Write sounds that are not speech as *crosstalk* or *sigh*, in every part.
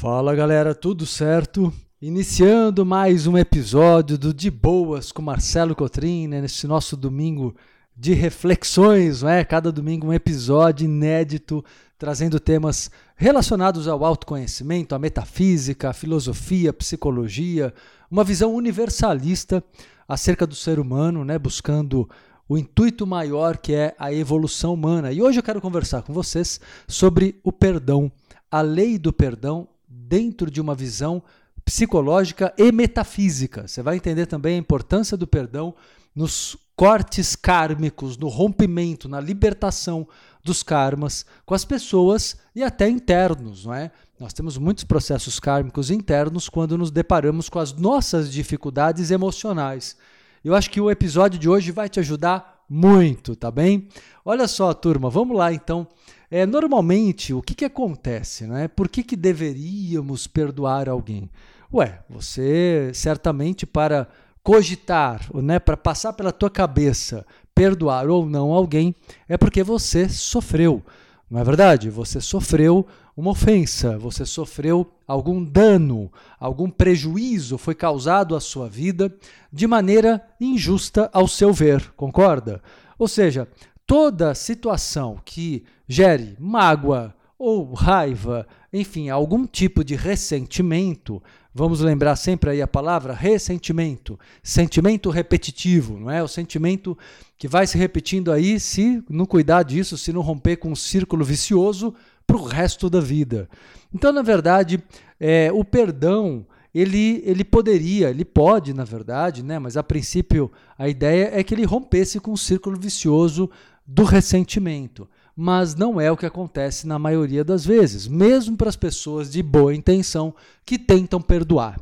Fala galera, tudo certo? Iniciando mais um episódio do De Boas com Marcelo Cotrim, né, nesse nosso domingo de reflexões, não é? Cada domingo um episódio inédito trazendo temas relacionados ao autoconhecimento, à metafísica, à filosofia, à psicologia, uma visão universalista acerca do ser humano, né, buscando o intuito maior que é a evolução humana. E hoje eu quero conversar com vocês sobre o perdão, a lei do perdão dentro de uma visão psicológica e metafísica. Você vai entender também a importância do perdão nos cortes kármicos, no rompimento, na libertação dos karmas com as pessoas e até internos, não é? Nós temos muitos processos kármicos internos quando nos deparamos com as nossas dificuldades emocionais. Eu acho que o episódio de hoje vai te ajudar muito, tá bem? Olha só, turma, vamos lá então. É, normalmente, o que, que acontece? Né? Por que, que deveríamos perdoar alguém? Ué, você certamente para cogitar, né, para passar pela tua cabeça perdoar ou não alguém, é porque você sofreu. Não é verdade? Você sofreu uma ofensa, você sofreu algum dano, algum prejuízo foi causado à sua vida de maneira injusta ao seu ver, concorda? Ou seja, toda situação que gere mágoa ou raiva, enfim, algum tipo de ressentimento, vamos lembrar sempre aí a palavra ressentimento, sentimento repetitivo, não é? O sentimento que vai se repetindo aí se não cuidar disso, se não romper com um círculo vicioso para o resto da vida. Então, na verdade, é, o perdão ele, ele poderia, ele pode, na verdade, né? mas a princípio a ideia é que ele rompesse com o círculo vicioso do ressentimento. Mas não é o que acontece na maioria das vezes, mesmo para as pessoas de boa intenção que tentam perdoar.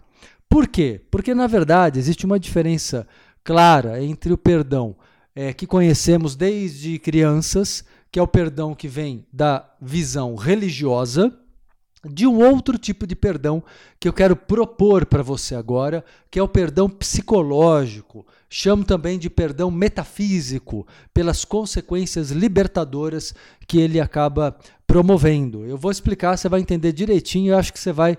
Por quê? Porque, na verdade, existe uma diferença clara entre o perdão é, que conhecemos desde crianças, que é o perdão que vem da visão religiosa, de um outro tipo de perdão que eu quero propor para você agora, que é o perdão psicológico. Chamo também de perdão metafísico, pelas consequências libertadoras que ele acaba promovendo. Eu vou explicar, você vai entender direitinho, eu acho que você vai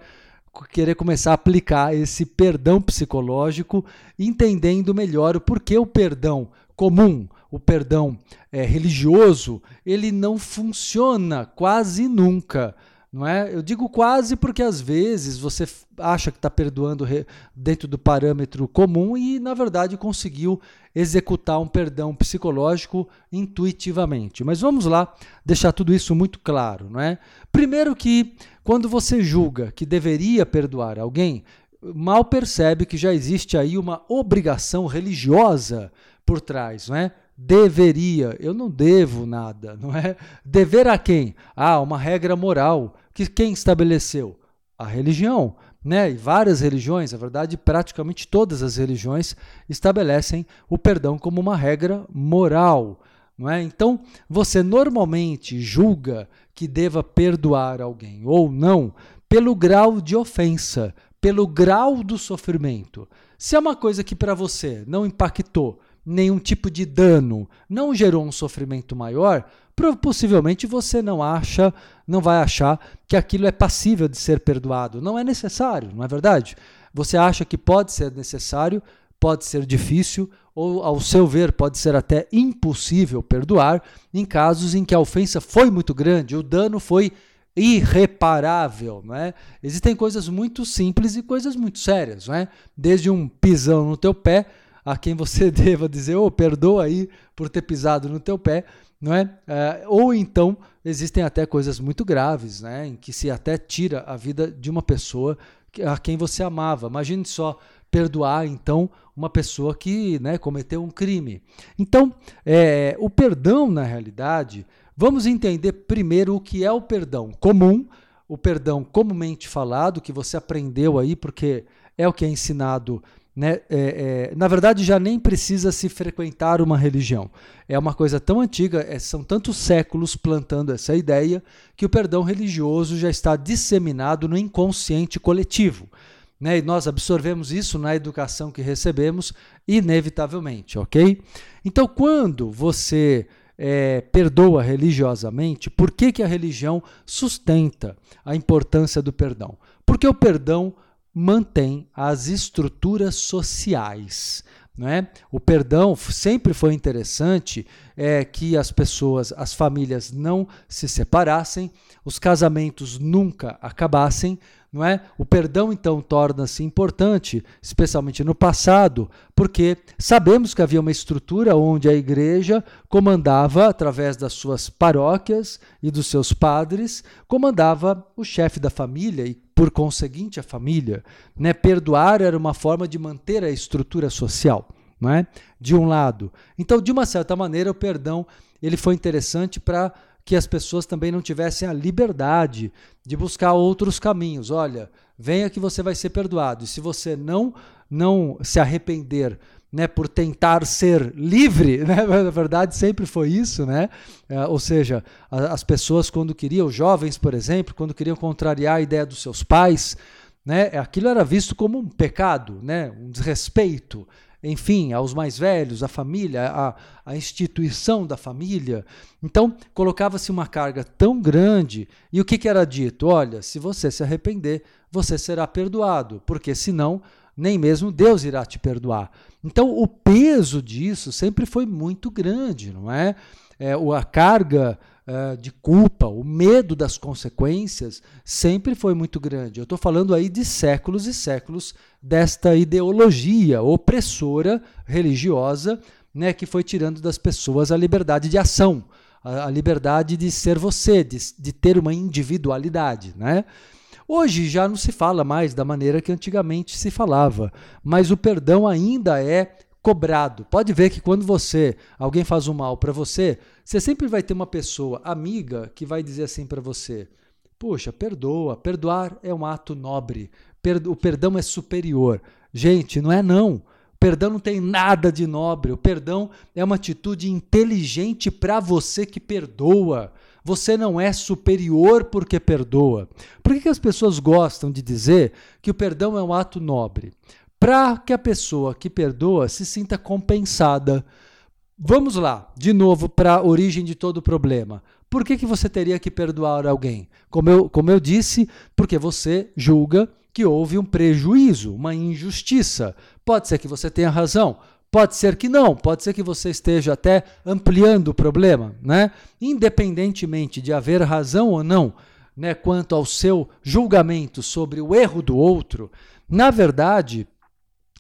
querer começar a aplicar esse perdão psicológico, entendendo melhor o porquê o perdão comum, o perdão é, religioso, ele não funciona quase nunca não é? Eu digo quase porque às vezes você acha que está perdoando dentro do parâmetro comum e, na verdade, conseguiu executar um perdão psicológico intuitivamente. Mas vamos lá deixar tudo isso muito claro. Não é? Primeiro que, quando você julga que deveria perdoar alguém, mal percebe que já existe aí uma obrigação religiosa por trás, não é? Deveria, eu não devo nada, não é? Dever a quem? Ah, uma regra moral que quem estabeleceu? A religião, né? E várias religiões, na verdade, praticamente todas as religiões estabelecem o perdão como uma regra moral, é? Então, você normalmente julga que deva perdoar alguém ou não pelo grau de ofensa, pelo grau do sofrimento. Se é uma coisa que para você não impactou, nenhum tipo de dano, não gerou um sofrimento maior, possivelmente você não acha, não vai achar que aquilo é passível de ser perdoado. Não é necessário, não é verdade? Você acha que pode ser necessário, pode ser difícil, ou, ao seu ver, pode ser até impossível perdoar em casos em que a ofensa foi muito grande, o dano foi irreparável. Não é? Existem coisas muito simples e coisas muito sérias. Não é? Desde um pisão no teu pé a quem você *laughs* deva dizer, oh, perdoa aí por ter pisado no teu pé, não é? é? ou então existem até coisas muito graves, né, em que se até tira a vida de uma pessoa a quem você amava. Imagine só perdoar então uma pessoa que né, cometeu um crime. Então, é, o perdão na realidade, vamos entender primeiro o que é o perdão comum, o perdão comumente falado que você aprendeu aí porque é o que é ensinado né, é, é, na verdade, já nem precisa se frequentar uma religião. É uma coisa tão antiga, é, são tantos séculos plantando essa ideia, que o perdão religioso já está disseminado no inconsciente coletivo. Né, e nós absorvemos isso na educação que recebemos, inevitavelmente, ok? Então, quando você é, perdoa religiosamente, por que, que a religião sustenta a importância do perdão? Porque o perdão mantém as estruturas sociais. Né? O perdão sempre foi interessante é, que as pessoas, as famílias não se separassem, os casamentos nunca acabassem, não é? O perdão então torna-se importante, especialmente no passado, porque sabemos que havia uma estrutura onde a igreja comandava através das suas paróquias e dos seus padres, comandava o chefe da família e por conseguinte a família, né? Perdoar era uma forma de manter a estrutura social, não é? De um lado. Então, de uma certa maneira, o perdão ele foi interessante para que as pessoas também não tivessem a liberdade de buscar outros caminhos. Olha, venha que você vai ser perdoado. E se você não não se arrepender, né, por tentar ser livre, *laughs* né, na verdade sempre foi isso, né? É, ou seja, as pessoas quando queriam, os jovens, por exemplo, quando queriam contrariar a ideia dos seus pais, né, aquilo era visto como um pecado, né, um desrespeito enfim, aos mais velhos, à família, à, à instituição da família. Então, colocava-se uma carga tão grande, e o que, que era dito? Olha, se você se arrepender, você será perdoado, porque senão nem mesmo Deus irá te perdoar. Então, o peso disso sempre foi muito grande, não é? é a carga de culpa, o medo das consequências sempre foi muito grande. Eu estou falando aí de séculos e séculos desta ideologia opressora religiosa né, que foi tirando das pessoas a liberdade de ação, a, a liberdade de ser você, de, de ter uma individualidade. Né? Hoje já não se fala mais da maneira que antigamente se falava, mas o perdão ainda é cobrado. Pode ver que quando você, alguém faz um mal para você, você sempre vai ter uma pessoa amiga que vai dizer assim para você: "Puxa, perdoa. Perdoar é um ato nobre. O perdão é superior". Gente, não é não. Perdão não tem nada de nobre. O perdão é uma atitude inteligente para você que perdoa. Você não é superior porque perdoa. Por que, que as pessoas gostam de dizer que o perdão é um ato nobre? Para que a pessoa que perdoa se sinta compensada. Vamos lá, de novo, para a origem de todo o problema. Por que, que você teria que perdoar alguém? Como eu, como eu disse, porque você julga que houve um prejuízo, uma injustiça. Pode ser que você tenha razão, pode ser que não, pode ser que você esteja até ampliando o problema, né? Independentemente de haver razão ou não, né, quanto ao seu julgamento sobre o erro do outro, na verdade,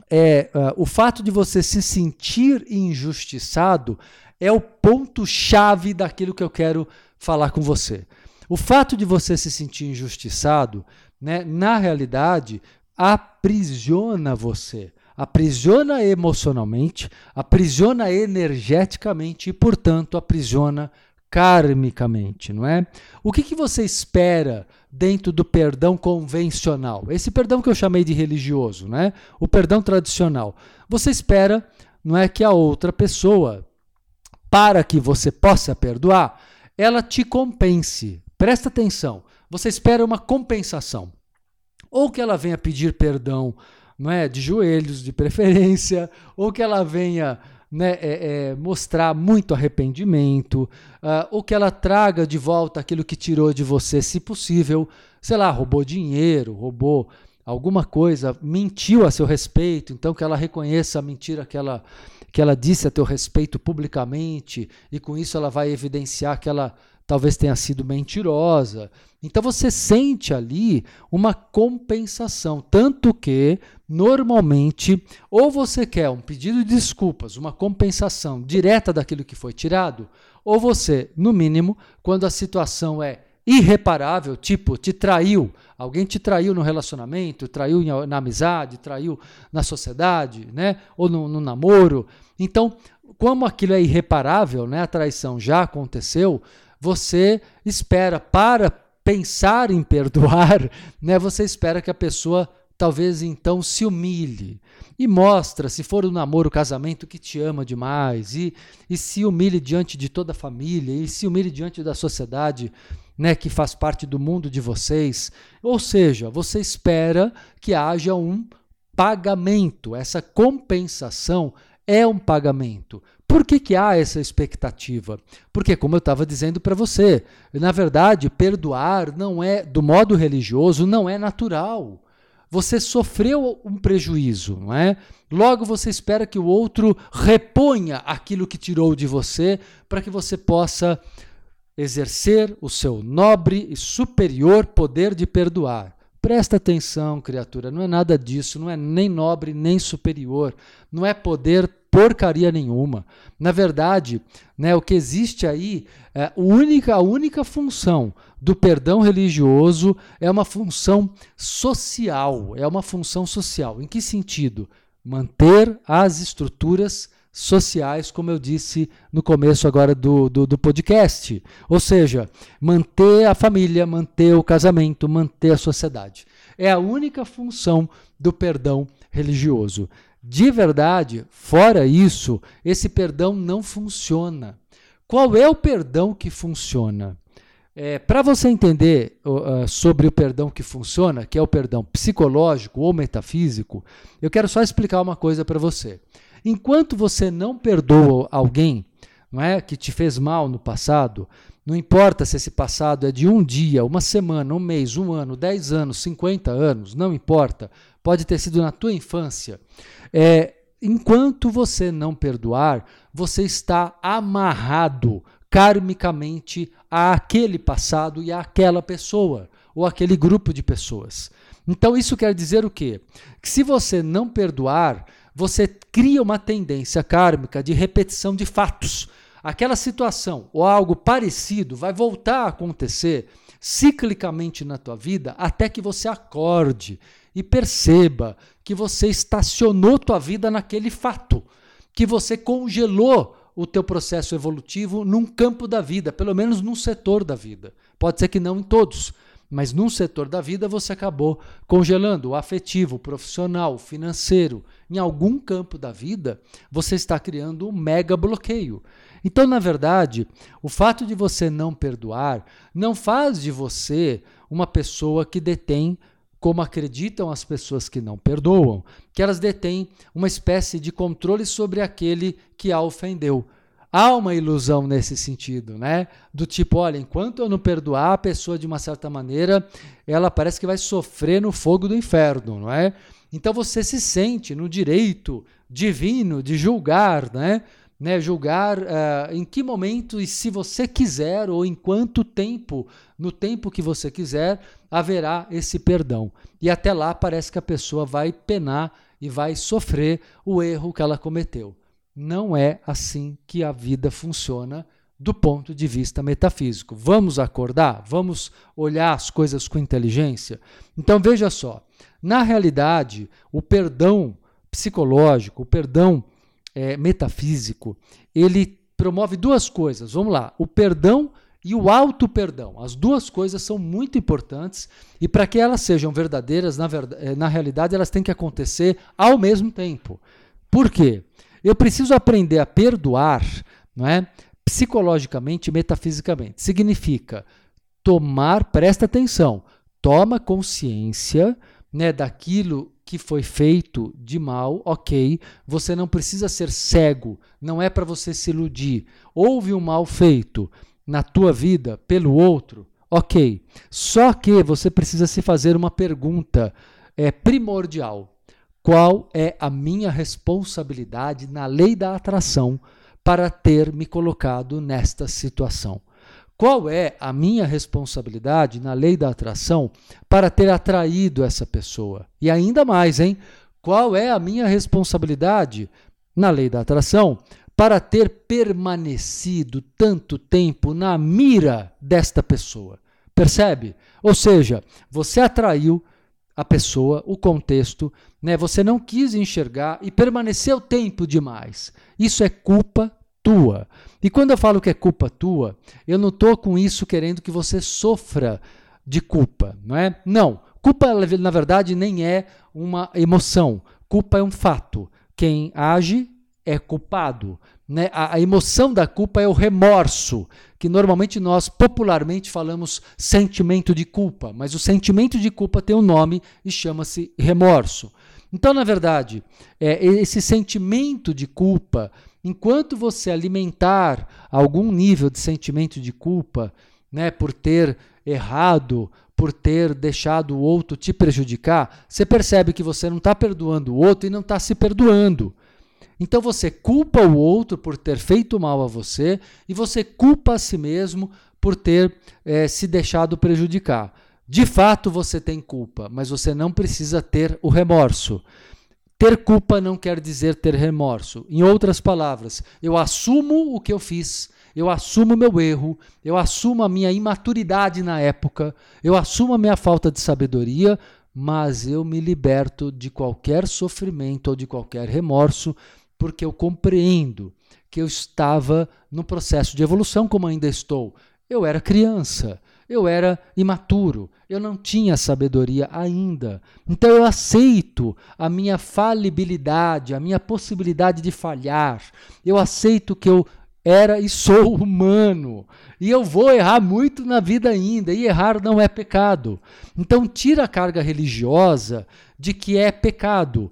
é uh, o fato de você se sentir injustiçado é o ponto chave daquilo que eu quero falar com você. O fato de você se sentir injustiçado, né, na realidade, aprisiona você, aprisiona emocionalmente, aprisiona energeticamente e, portanto, aprisiona karmicamente, não é? O que, que você espera dentro do perdão convencional? Esse perdão que eu chamei de religioso, né? O perdão tradicional. Você espera, não é que a outra pessoa, para que você possa perdoar, ela te compense. Presta atenção. Você espera uma compensação. Ou que ela venha pedir perdão, não é, de joelhos, de preferência, ou que ela venha né, é, é, mostrar muito arrependimento, uh, ou que ela traga de volta aquilo que tirou de você, se possível, sei lá, roubou dinheiro, roubou alguma coisa, mentiu a seu respeito, então que ela reconheça a mentira que ela, que ela disse a teu respeito publicamente, e com isso ela vai evidenciar que ela talvez tenha sido mentirosa. Então você sente ali uma compensação, tanto que normalmente ou você quer um pedido de desculpas, uma compensação direta daquilo que foi tirado, ou você, no mínimo, quando a situação é irreparável, tipo, te traiu, alguém te traiu no relacionamento, traiu na amizade, traiu na sociedade, né? ou no, no namoro. Então, como aquilo é irreparável, né? a traição já aconteceu, você espera para pensar em perdoar, *laughs* né? Você espera que a pessoa talvez então se humilhe e mostra, se for um namoro, casamento, que te ama demais e, e se humilhe diante de toda a família e se humilhe diante da sociedade, né, que faz parte do mundo de vocês. Ou seja, você espera que haja um pagamento, essa compensação é um pagamento. Por que, que há essa expectativa? Porque, como eu estava dizendo para você, na verdade, perdoar não é, do modo religioso, não é natural. Você sofreu um prejuízo, não é? Logo você espera que o outro reponha aquilo que tirou de você para que você possa exercer o seu nobre e superior poder de perdoar. Presta atenção, criatura, não é nada disso, não é nem nobre nem superior, não é poder porcaria nenhuma. Na verdade, né, o que existe aí, é, a, única, a única função do perdão religioso é uma função social, é uma função social. Em que sentido? Manter as estruturas sociais, como eu disse no começo agora do, do, do, podcast. Ou seja, manter a família, manter o casamento, manter a sociedade. É a única função do perdão religioso. De verdade, fora isso, esse perdão não funciona. Qual é o perdão que funciona? É, Para você entender uh, sobre o perdão que funciona, que é o perdão psicológico ou metafísico, eu quero só explicar uma coisa para você. Enquanto você não perdoa alguém não é, que te fez mal no passado, não importa se esse passado é de um dia, uma semana, um mês, um ano, dez anos, cinquenta anos, não importa. Pode ter sido na tua infância. É, enquanto você não perdoar, você está amarrado karmicamente àquele passado e àquela pessoa ou aquele grupo de pessoas. Então isso quer dizer o quê? Que se você não perdoar, você cria uma tendência kármica de repetição de fatos. Aquela situação ou algo parecido vai voltar a acontecer ciclicamente na tua vida até que você acorde e perceba que você estacionou tua vida naquele fato, que você congelou o teu processo evolutivo num campo da vida, pelo menos num setor da vida. Pode ser que não em todos, mas num setor da vida você acabou congelando o afetivo, o profissional, o financeiro. Em algum campo da vida, você está criando um mega bloqueio. Então, na verdade, o fato de você não perdoar não faz de você uma pessoa que detém, como acreditam as pessoas que não perdoam, que elas detêm uma espécie de controle sobre aquele que a ofendeu. Há uma ilusão nesse sentido, né? Do tipo, olha, enquanto eu não perdoar a pessoa de uma certa maneira, ela parece que vai sofrer no fogo do inferno, não é? Então você se sente no direito divino de julgar, né? né julgar uh, em que momento e se você quiser ou em quanto tempo, no tempo que você quiser, haverá esse perdão. E até lá parece que a pessoa vai penar e vai sofrer o erro que ela cometeu. Não é assim que a vida funciona do ponto de vista metafísico. Vamos acordar? Vamos olhar as coisas com inteligência? Então veja só, na realidade, o perdão psicológico, o perdão é, metafísico, ele promove duas coisas. Vamos lá, o perdão e o auto-perdão. As duas coisas são muito importantes e para que elas sejam verdadeiras, na, verdade, é, na realidade, elas têm que acontecer ao mesmo tempo. Por quê? Eu preciso aprender a perdoar, não é? Psicologicamente e metafisicamente. Significa tomar, presta atenção, toma consciência né, daquilo que foi feito de mal, ok. Você não precisa ser cego, não é para você se iludir. Houve um mal feito na tua vida pelo outro, ok. Só que você precisa se fazer uma pergunta é, primordial qual é a minha responsabilidade na lei da atração para ter me colocado nesta situação? Qual é a minha responsabilidade na lei da atração para ter atraído essa pessoa? E ainda mais, hein? Qual é a minha responsabilidade na lei da atração para ter permanecido tanto tempo na mira desta pessoa? Percebe? Ou seja, você atraiu a pessoa, o contexto, né? Você não quis enxergar e permaneceu tempo demais. Isso é culpa tua. E quando eu falo que é culpa tua, eu não estou com isso querendo que você sofra de culpa, não é? Não. Culpa, na verdade, nem é uma emoção. Culpa é um fato. Quem age é culpado. Né? A, a, emoção da culpa é o remorso, que normalmente nós popularmente falamos sentimento de culpa, mas o sentimento de culpa tem um nome e chama-se remorso. Então, na verdade, é, esse sentimento de culpa Enquanto você alimentar algum nível de sentimento de culpa, né, por ter errado, por ter deixado o outro te prejudicar, você percebe que você não está perdoando o outro e não está se perdoando. Então você culpa o outro por ter feito mal a você e você culpa a si mesmo por ter é, se deixado prejudicar. De fato você tem culpa, mas você não precisa ter o remorso. Ter culpa não quer dizer ter remorso. Em outras palavras, eu assumo o que eu fiz, eu assumo meu erro, eu assumo a minha imaturidade na época, eu assumo a minha falta de sabedoria, mas eu me liberto de qualquer sofrimento ou de qualquer remorso, porque eu compreendo que eu estava no processo de evolução como ainda estou. Eu era criança, eu era imaturo, eu não tinha sabedoria ainda. Então eu aceito a minha falibilidade, a minha possibilidade de falhar. Eu aceito que eu era e sou humano. E eu vou errar muito na vida ainda, e errar não é pecado. Então tira a carga religiosa de que é pecado.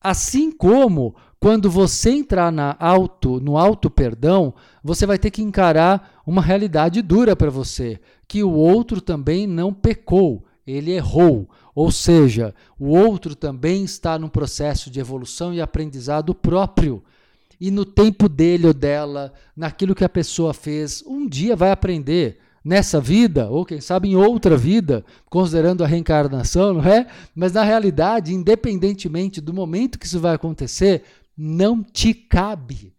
Assim como quando você entrar na auto, no auto perdão, você vai ter que encarar uma realidade dura para você, que o outro também não pecou, ele errou. Ou seja, o outro também está num processo de evolução e aprendizado próprio. E no tempo dele ou dela, naquilo que a pessoa fez, um dia vai aprender nessa vida, ou quem sabe em outra vida, considerando a reencarnação, não é? Mas na realidade, independentemente do momento que isso vai acontecer, não te cabe.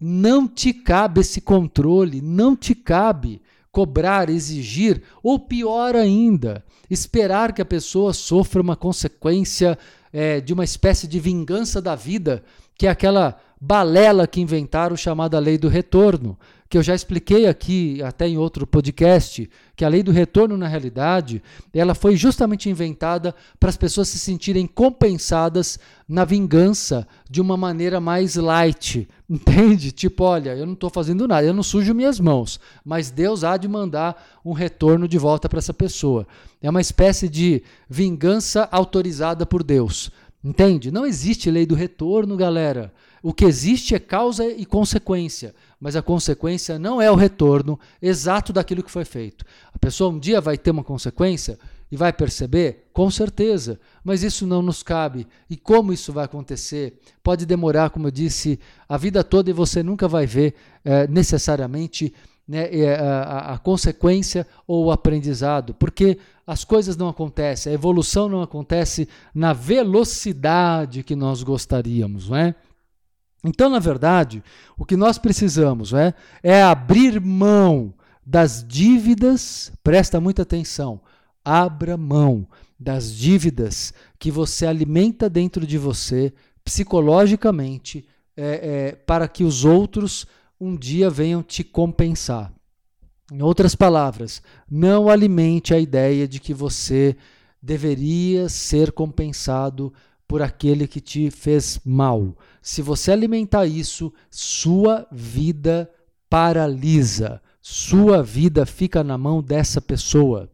Não te cabe esse controle, não te cabe cobrar, exigir, ou pior ainda, esperar que a pessoa sofra uma consequência é, de uma espécie de vingança da vida, que é aquela balela que inventaram chamada lei do retorno, que eu já expliquei aqui até em outro podcast, que a lei do retorno na realidade, ela foi justamente inventada para as pessoas se sentirem compensadas na vingança de uma maneira mais light, *laughs* entende? Tipo, olha, eu não estou fazendo nada, eu não sujo minhas mãos, mas Deus há de mandar um retorno de volta para essa pessoa. É uma espécie de vingança autorizada por Deus. Entende? Não existe lei do retorno, galera. O que existe é causa e consequência, mas a consequência não é o retorno exato daquilo que foi feito. A pessoa um dia vai ter uma consequência e vai perceber? Com certeza, mas isso não nos cabe. E como isso vai acontecer? Pode demorar, como eu disse, a vida toda e você nunca vai ver é, necessariamente né, a, a, consequência ou o aprendizado, porque as coisas não acontecem, a evolução não acontece na velocidade que nós gostaríamos, não é? Então, na verdade, o que nós precisamos é, é abrir mão das dívidas, presta muita atenção, abra mão das dívidas que você alimenta dentro de você psicologicamente é, é, para que os outros um dia venham te compensar. Em outras palavras, não alimente a ideia de que você deveria ser compensado por aquele que te fez mal. Se você alimentar isso, sua vida paralisa, sua vida fica na mão dessa pessoa.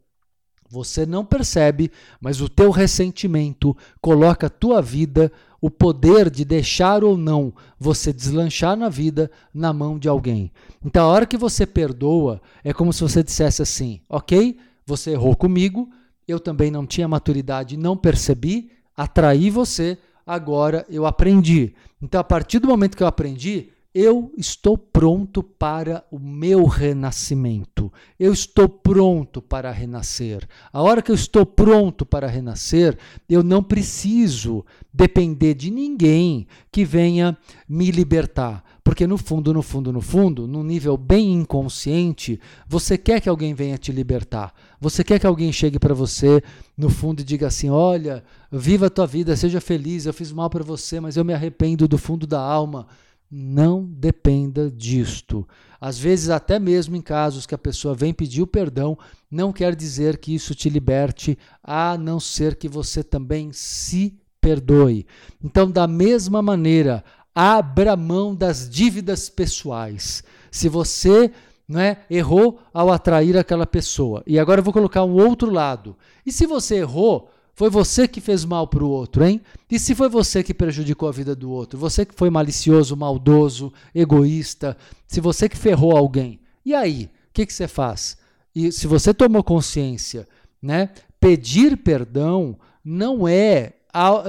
Você não percebe, mas o teu ressentimento coloca a tua vida, o poder de deixar ou não você deslanchar na vida na mão de alguém. Então, a hora que você perdoa, é como se você dissesse assim: ok, você errou comigo, eu também não tinha maturidade, não percebi, atrair você, agora eu aprendi. Então, a partir do momento que eu aprendi, eu estou pronto para o meu renascimento. Eu estou pronto para renascer. A hora que eu estou pronto para renascer, eu não preciso depender de ninguém que venha me libertar. Porque no fundo, no fundo, no fundo, num nível bem inconsciente, você quer que alguém venha te libertar. Você quer que alguém chegue para você no fundo e diga assim: "Olha, viva a tua vida, seja feliz. Eu fiz mal para você, mas eu me arrependo do fundo da alma." Não dependa disto. Às vezes, até mesmo em casos que a pessoa vem pedir o perdão, não quer dizer que isso te liberte, a não ser que você também se perdoe. Então, da mesma maneira, abra mão das dívidas pessoais. Se você não é, errou ao atrair aquela pessoa, e agora eu vou colocar um outro lado. E se você errou Foi você que fez mal para o outro, hein? E se foi você que prejudicou a vida do outro? Você que foi malicioso, maldoso, egoísta? Se você que ferrou alguém? E aí? O que, que você faz? E se você tomou consciência, né? Pedir perdão não é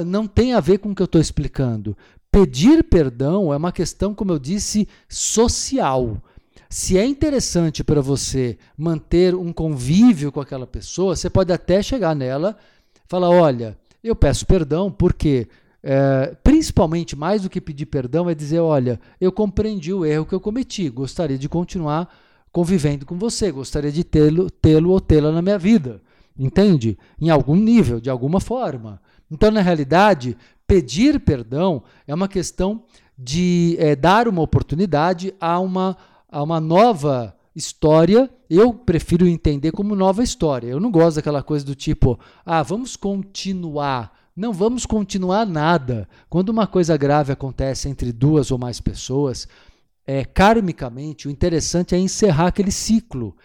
não tem a ver com o que eu estou explicando. Pedir perdão é uma questão, como eu disse, social. Se é interessante para você manter um convívio com aquela pessoa, você pode até chegar nela falar: olha, eu peço perdão porque. É, principalmente, mais do que pedir perdão, é dizer: olha, eu compreendi o erro que eu cometi, gostaria de continuar convivendo com você, gostaria de tê-lo tê ou tê-la na minha vida. Entende? Em algum nível, de alguma forma. Então, na realidade, pedir perdão é uma questão de é, dar uma oportunidade a uma a uma nova história, eu prefiro entender como nova história. Eu não gosto daquela coisa do tipo, ah, vamos continuar. Não vamos continuar nada. Quando uma coisa grave acontece entre duas ou mais pessoas, é, karmicamente, o interessante é encerrar aquele ciclo.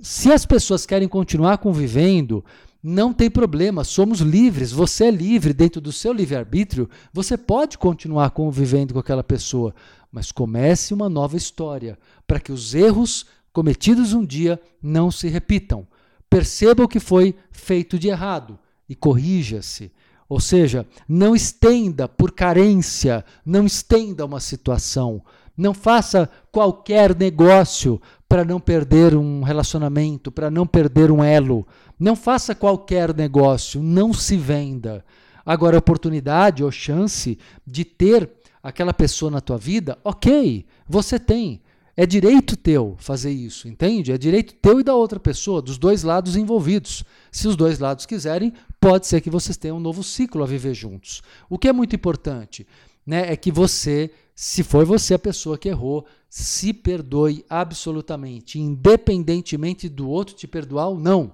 Se as pessoas querem continuar convivendo, não tem problema, somos livres, você é livre dentro do seu livre-arbítrio, você pode continuar convivendo com aquela pessoa mas comece uma nova história, para que os erros cometidos um dia não se repitam. Perceba o que foi feito de errado e corrija-se. Ou seja, não estenda por carência, não estenda uma situação. Não faça qualquer negócio para não perder um relacionamento, para não perder um elo. Não faça qualquer negócio, não se venda. Agora, oportunidade ou chance de ter aquela pessoa na tua vida, ok, você tem. É direito teu fazer isso, entende? É direito teu e da outra pessoa, dos dois lados envolvidos. Se os dois lados quiserem, pode ser que vocês tenham um novo ciclo a viver juntos. O que é muito importante né, é que você, se for você a pessoa que errou, se perdoe absolutamente, independentemente do outro te perdoar ou não.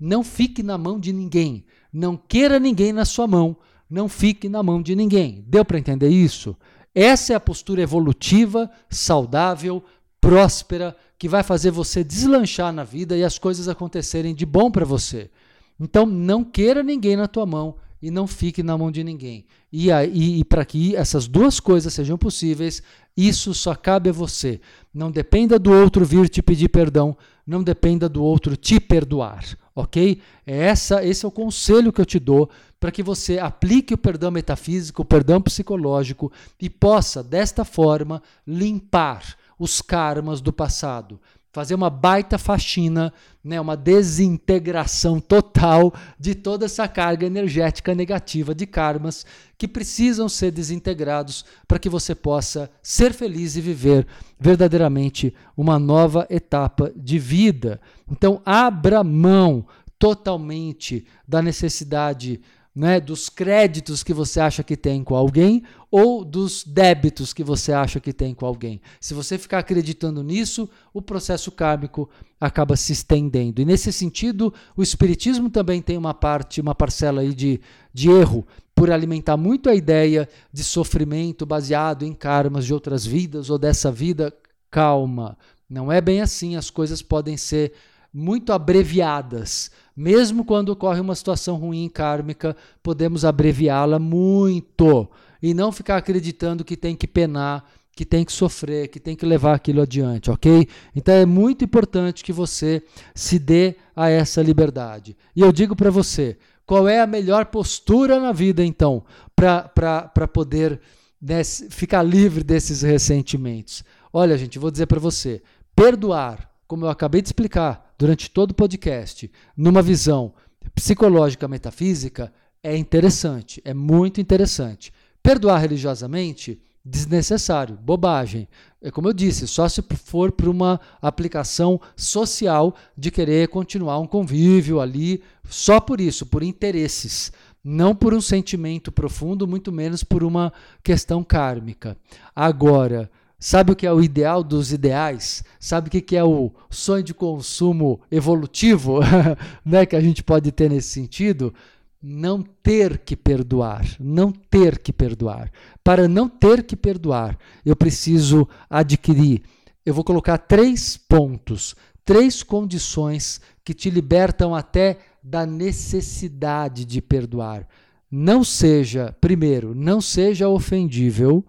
Não fique na mão de ninguém. Não queira ninguém na sua mão. Não fique na mão de ninguém. Deu para entender isso? Essa é a postura evolutiva, saudável, próspera, que vai fazer você deslanchar na vida e as coisas acontecerem de bom para você. Então, não queira ninguém na tua mão e não fique na mão de ninguém. E, e, e para que essas duas coisas sejam possíveis, isso só cabe a você. Não dependa do outro vir te pedir perdão, não dependa do outro te perdoar, ok? É essa, esse é o conselho que eu te dou para que você aplique o perdão metafísico, o perdão psicológico e possa, desta forma, limpar os karmas do passado. Fazer uma baita faxina, né, uma desintegração total de toda essa carga energética negativa de karmas que precisam ser desintegrados para que você possa ser feliz e viver verdadeiramente uma nova etapa de vida. Então, abra mão totalmente da necessidade né, dos créditos que você acha que tem com alguém ou dos débitos que você acha que tem com alguém. Se você ficar acreditando nisso, o processo kármico acaba se estendendo. E nesse sentido, o espiritismo também tem uma parte, uma parcela aí de, de erro por alimentar muito a ideia de sofrimento baseado em karmas de outras vidas ou dessa vida. Calma, não é bem assim, as coisas podem ser muito abreviadas. Mesmo quando ocorre uma situação ruim kármica, podemos abreviá-la muito e não ficar acreditando que tem que penar, que tem que sofrer, que tem que levar aquilo adiante, ok? Então é muito importante que você se dê a essa liberdade. E eu digo para você, qual é a melhor postura na vida, então, para poder né, ficar livre desses ressentimentos? Olha, gente, vou dizer para você: perdoar, como eu acabei de explicar, durante todo o podcast, numa visão psicológica metafísica, é interessante, é muito interessante. Perdoar religiosamente, desnecessário, bobagem. É como eu disse, só se for para uma aplicação social de querer continuar um convívio ali, só por isso, por interesses, não por um sentimento profundo, muito menos por uma questão kármica. Agora, Sabe o que é o ideal dos ideais? Sabe o que é o sonho de consumo evolutivo *laughs* né, que a gente pode ter nesse sentido? Não ter que perdoar, não ter que perdoar. Para não ter que perdoar, eu preciso adquirir. Eu vou colocar três pontos, três condições que te libertam até da necessidade de perdoar. Não seja, primeiro, não seja ofendível.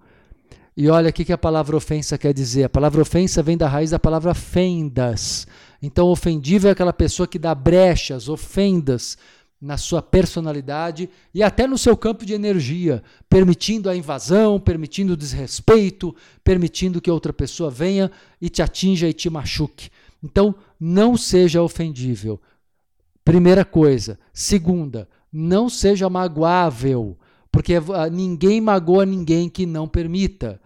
E olha o que a palavra ofensa quer dizer. A palavra ofensa vem da raiz da palavra fendas. Então, ofendível é aquela pessoa que dá brechas, ofendas na sua personalidade e até no seu campo de energia, permitindo a invasão, permitindo o desrespeito, permitindo que outra pessoa venha e te atinja e te machuque. Então, não seja ofendível. Primeira coisa. Segunda, não seja magoável, porque ah, ninguém magoa ninguém que não permita.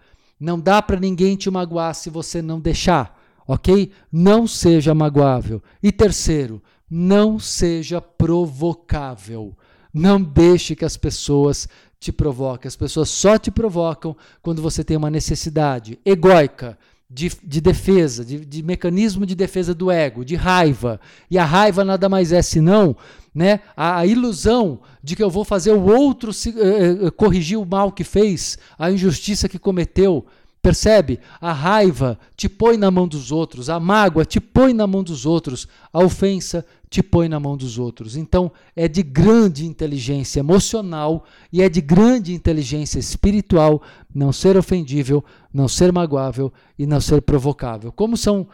Não dá para ninguém te magoar se você não deixar, ok? Não seja magoável. E terceiro, não seja provocável. Não deixe que as pessoas te provoquem. As pessoas só te provocam quando você tem uma necessidade egóica, de, de defesa, de, de, mecanismo de defesa do ego, de raiva. E a raiva nada mais é senão né, a, a ilusão de que eu vou fazer o outro se, uh, uh, corrigir o mal que fez, a injustiça que cometeu. Percebe? A raiva te põe na mão dos outros, a mágoa te põe na mão dos outros, a ofensa te põe na mão dos outros. Então, é de grande inteligência emocional e é de grande inteligência espiritual não ser ofendível, não ser magoável e não ser provocável. Como são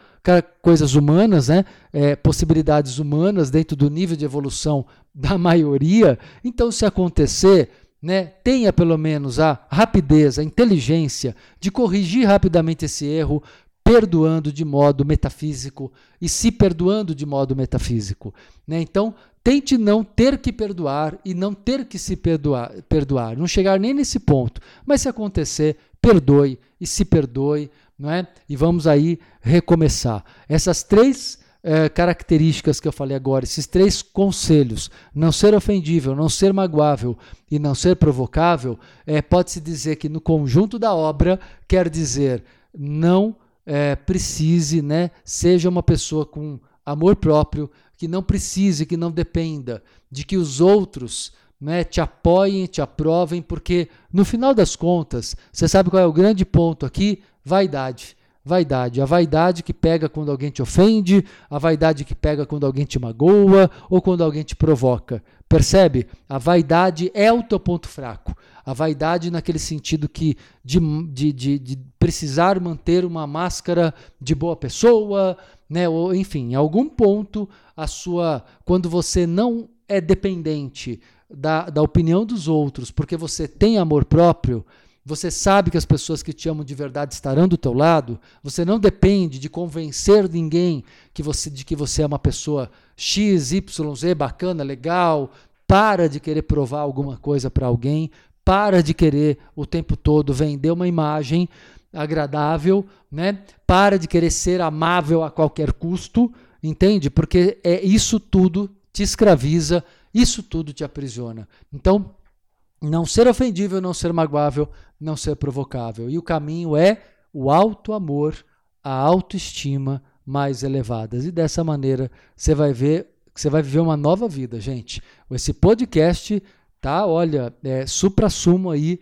coisas humanas, né? É, possibilidades humanas dentro do nível de evolução *laughs* da maioria, então, se acontecer né, tenha pelo menos a rapidez, a inteligência de corrigir rapidamente esse erro, perdoando de modo metafísico e se perdoando de modo metafísico. Né? Então, tente não ter que perdoar e não ter que se perdoar, perdoar, não chegar nem nesse ponto. Mas se acontecer, perdoe e se perdoe, não é? E vamos aí recomeçar. Essas três é, características que eu falei agora, esses três conselhos, não ser ofendível, não ser magoável e não ser provocável, é, pode-se dizer que no conjunto da obra quer dizer não é, precise, né, seja uma pessoa com amor próprio, que não precise, que não dependa de que os outros né, te apoiem, te aprovem, porque no final das contas, você sabe qual é o grande ponto aqui? Vaidade. Vaidade. A vaidade que pega quando alguém te ofende, a vaidade que pega quando alguém te magoa ou quando alguém te provoca. Percebe? A vaidade é o teu ponto fraco. A vaidade naquele sentido que de, de, de, de precisar manter uma máscara de boa pessoa, né? Ou, enfim, em algum ponto a sua. Quando você não é dependente da, da opinião dos outros, porque você tem amor próprio, você sabe que as pessoas que te amam de verdade estarão do teu lado. Você não depende de convencer ninguém que você, de que você é uma pessoa X, Y, Z, bacana, legal. Para de querer provar alguma coisa para alguém. Para de querer o tempo todo vender uma imagem agradável, né? Para de querer ser amável a qualquer custo, entende? Porque é isso tudo te escraviza, isso tudo te aprisiona. Então, não ser ofendível, não ser magoável, não ser provocável. E o caminho é o alto amor, a autoestima mais elevadas. E dessa maneira você vai ver você vai viver uma nova vida, gente. Esse podcast tá, olha, é supra-sumo aí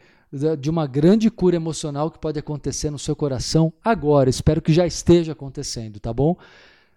de uma grande cura emocional que pode acontecer no seu coração agora. Espero que já esteja acontecendo, tá bom?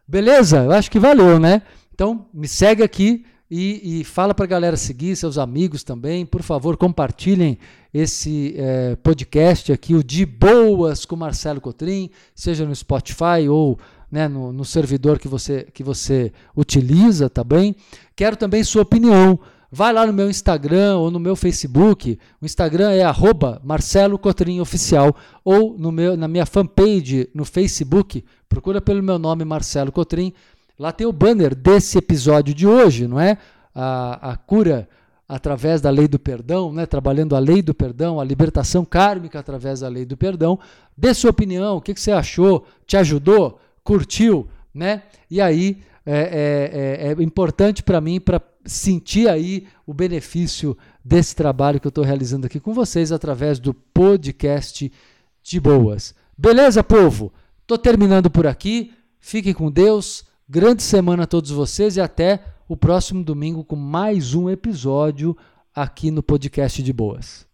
Beleza? Eu acho que valeu, né? Então, me segue aqui e, e fala para a galera seguir, seus amigos também. Por favor, compartilhem esse é, podcast aqui, o De Boas com Marcelo Cotrim, seja no Spotify ou né, no, no servidor que você, que você utiliza, tá bem? Quero também sua opinião. Vai lá no meu Instagram ou no meu Facebook. O Instagram é arroba Marcelo Cotrim Oficial. Ou no meu, na minha fanpage no Facebook, procura pelo meu nome Marcelo Cotrim. Lá tem o banner desse episódio de hoje, não é? A, a cura através da lei do perdão, né? trabalhando a lei do perdão, a libertação kármica através da lei do perdão. Dê sua opinião, o que, que você achou? Te ajudou? Curtiu? Né? E aí é, é, é, é importante para mim para sentir aí o benefício desse trabalho que eu estou realizando aqui com vocês através do podcast de boas. Beleza, povo? Estou terminando por aqui. Fiquem com Deus. Grande semana a todos vocês e até o próximo domingo com mais um episódio aqui no podcast de Boas.